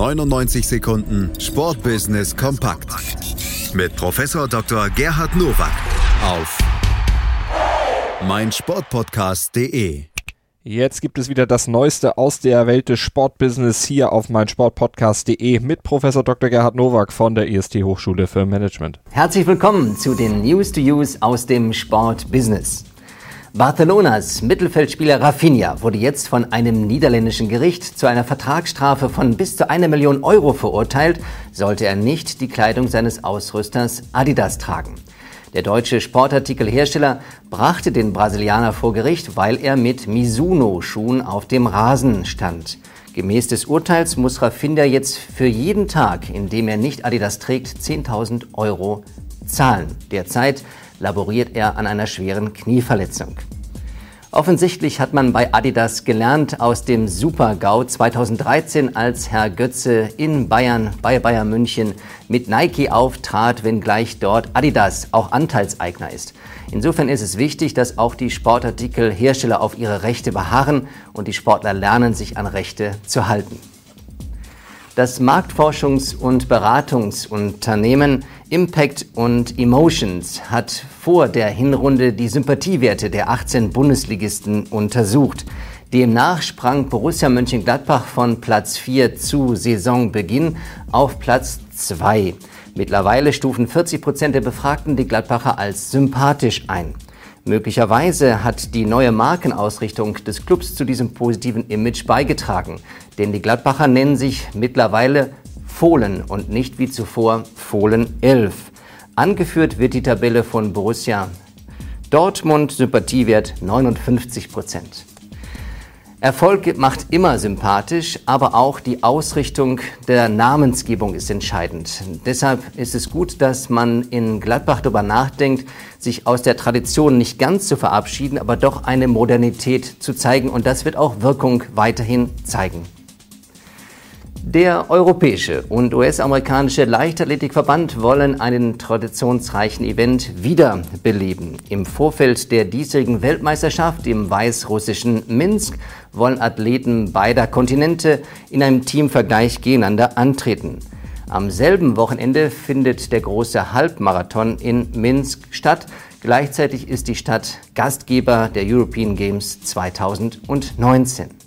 99 Sekunden Sportbusiness kompakt mit Professor Dr. Gerhard Nowak auf meinsportpodcast.de. Jetzt gibt es wieder das Neueste aus der Welt des Sportbusiness hier auf meinsportpodcast.de mit Professor Dr. Gerhard Nowak von der IST Hochschule für Management. Herzlich willkommen zu den News to Use aus dem Sportbusiness. Barcelonas Mittelfeldspieler Rafinha wurde jetzt von einem niederländischen Gericht zu einer Vertragsstrafe von bis zu einer Million Euro verurteilt, sollte er nicht die Kleidung seines Ausrüsters Adidas tragen. Der deutsche Sportartikelhersteller brachte den Brasilianer vor Gericht, weil er mit Mizuno-Schuhen auf dem Rasen stand. Gemäß des Urteils muss Rafinha jetzt für jeden Tag, in dem er nicht Adidas trägt, 10.000 Euro zahlen. Derzeit laboriert er an einer schweren Knieverletzung. Offensichtlich hat man bei Adidas gelernt aus dem Super-GAU 2013, als Herr Götze in Bayern bei Bayern München mit Nike auftrat, wenngleich dort Adidas auch Anteilseigner ist. Insofern ist es wichtig, dass auch die Sportartikelhersteller auf ihre Rechte beharren und die Sportler lernen, sich an Rechte zu halten. Das Marktforschungs- und Beratungsunternehmen Impact und Emotions hat vor der Hinrunde die Sympathiewerte der 18 Bundesligisten untersucht. Demnach sprang Borussia Mönchengladbach von Platz 4 zu Saisonbeginn auf Platz 2. Mittlerweile stufen 40 Prozent der Befragten die Gladbacher als sympathisch ein. Möglicherweise hat die neue Markenausrichtung des Clubs zu diesem positiven Image beigetragen, denn die Gladbacher nennen sich mittlerweile Fohlen und nicht wie zuvor Fohlen 11. Angeführt wird die Tabelle von Borussia Dortmund, Sympathiewert 59 Prozent. Erfolg macht immer sympathisch, aber auch die Ausrichtung der Namensgebung ist entscheidend. Deshalb ist es gut, dass man in Gladbach darüber nachdenkt, sich aus der Tradition nicht ganz zu verabschieden, aber doch eine Modernität zu zeigen. Und das wird auch Wirkung weiterhin zeigen. Der europäische und US-amerikanische Leichtathletikverband wollen einen traditionsreichen Event wiederbeleben. Im Vorfeld der diesjährigen Weltmeisterschaft im weißrussischen Minsk wollen Athleten beider Kontinente in einem Teamvergleich gegeneinander antreten. Am selben Wochenende findet der große Halbmarathon in Minsk statt. Gleichzeitig ist die Stadt Gastgeber der European Games 2019.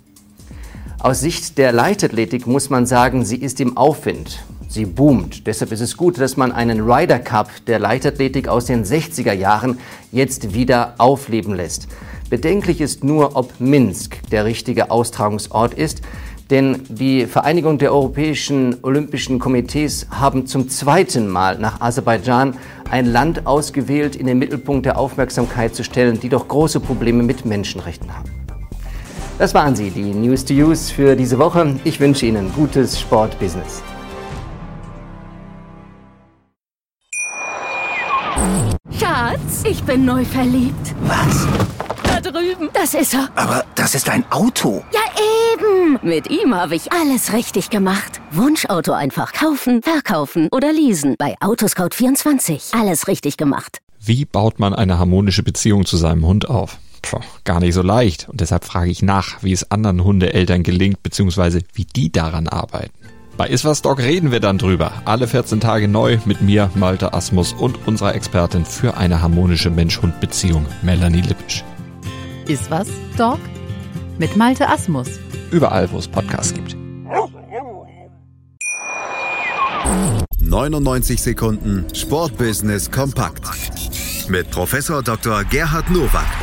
Aus Sicht der Leichtathletik muss man sagen, sie ist im Aufwind. Sie boomt. Deshalb ist es gut, dass man einen Ryder Cup der Leichtathletik aus den 60er Jahren jetzt wieder aufleben lässt. Bedenklich ist nur, ob Minsk der richtige Austragungsort ist. Denn die Vereinigung der Europäischen Olympischen Komitees haben zum zweiten Mal nach Aserbaidschan ein Land ausgewählt, in den Mittelpunkt der Aufmerksamkeit zu stellen, die doch große Probleme mit Menschenrechten haben. Das waren sie, die News to Use für diese Woche. Ich wünsche Ihnen gutes Sportbusiness. Schatz, ich bin neu verliebt. Was? Da drüben. Das ist er. Aber das ist ein Auto. Ja, eben. Mit ihm habe ich alles richtig gemacht. Wunschauto einfach kaufen, verkaufen oder leasen. Bei Autoscout24. Alles richtig gemacht. Wie baut man eine harmonische Beziehung zu seinem Hund auf? Puh, gar nicht so leicht. Und deshalb frage ich nach, wie es anderen Hundeeltern gelingt, beziehungsweise wie die daran arbeiten. Bei Iswas Dog reden wir dann drüber. Alle 14 Tage neu mit mir, Malte Asmus und unserer Expertin für eine harmonische Mensch-Hund-Beziehung, Melanie Lippisch. Iswas Dog mit Malte Asmus. Überall, wo es Podcasts gibt. 99 Sekunden Sportbusiness kompakt mit Professor Dr. Gerhard Nowak